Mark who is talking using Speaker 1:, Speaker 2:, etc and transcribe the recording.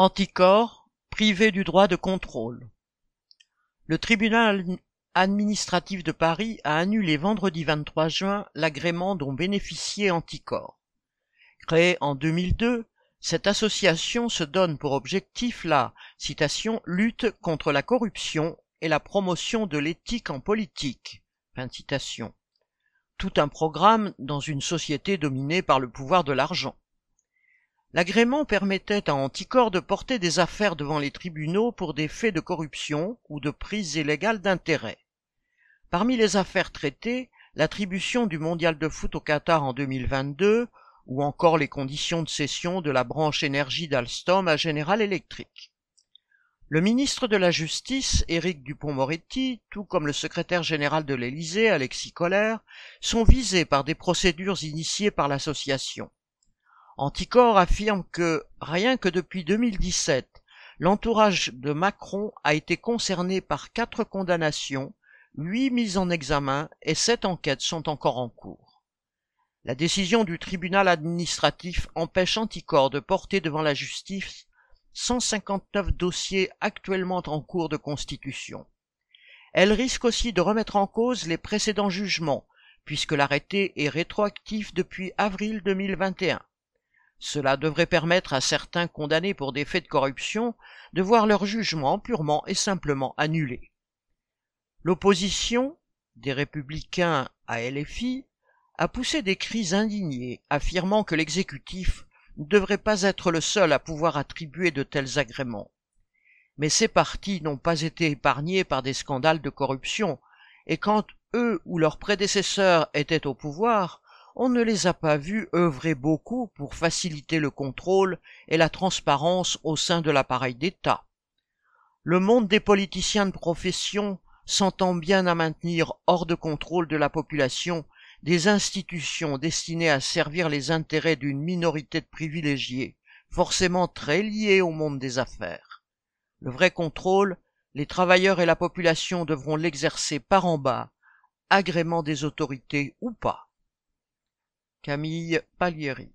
Speaker 1: Anticorps, privé du droit de contrôle. Le tribunal administratif de Paris a annulé vendredi 23 juin l'agrément dont bénéficiait Anticorps. Créée en 2002, cette association se donne pour objectif la citation lutte contre la corruption et la promotion de l'éthique en politique. Tout un programme dans une société dominée par le pouvoir de l'argent. L'agrément permettait à Anticor de porter des affaires devant les tribunaux pour des faits de corruption ou de prise illégale d'intérêt. Parmi les affaires traitées, l'attribution du mondial de foot au Qatar en 2022 ou encore les conditions de cession de la branche énergie d'Alstom à General Electric. Le ministre de la Justice, Éric Dupont-Moretti, tout comme le secrétaire général de l'Élysée, Alexis Collère, sont visés par des procédures initiées par l'association. Anticor affirme que, rien que depuis 2017, l'entourage de Macron a été concerné par quatre condamnations, huit mises en examen et sept enquêtes sont encore en cours. La décision du tribunal administratif empêche Anticor de porter devant la justice 159 dossiers actuellement en cours de constitution. Elle risque aussi de remettre en cause les précédents jugements, puisque l'arrêté est rétroactif depuis avril 2021. Cela devrait permettre à certains condamnés pour des faits de corruption de voir leur jugement purement et simplement annulé. L'opposition, des républicains à LFI, a poussé des cris indignés, affirmant que l'exécutif ne devrait pas être le seul à pouvoir attribuer de tels agréments. Mais ces partis n'ont pas été épargnés par des scandales de corruption, et quand eux ou leurs prédécesseurs étaient au pouvoir, on ne les a pas vus œuvrer beaucoup pour faciliter le contrôle et la transparence au sein de l'appareil d'État. Le monde des politiciens de profession s'entend bien à maintenir hors de contrôle de la population des institutions destinées à servir les intérêts d'une minorité de privilégiés, forcément très liés au monde des affaires. Le vrai contrôle, les travailleurs et la population devront l'exercer par en bas, agrément des autorités ou pas. Camille Palieri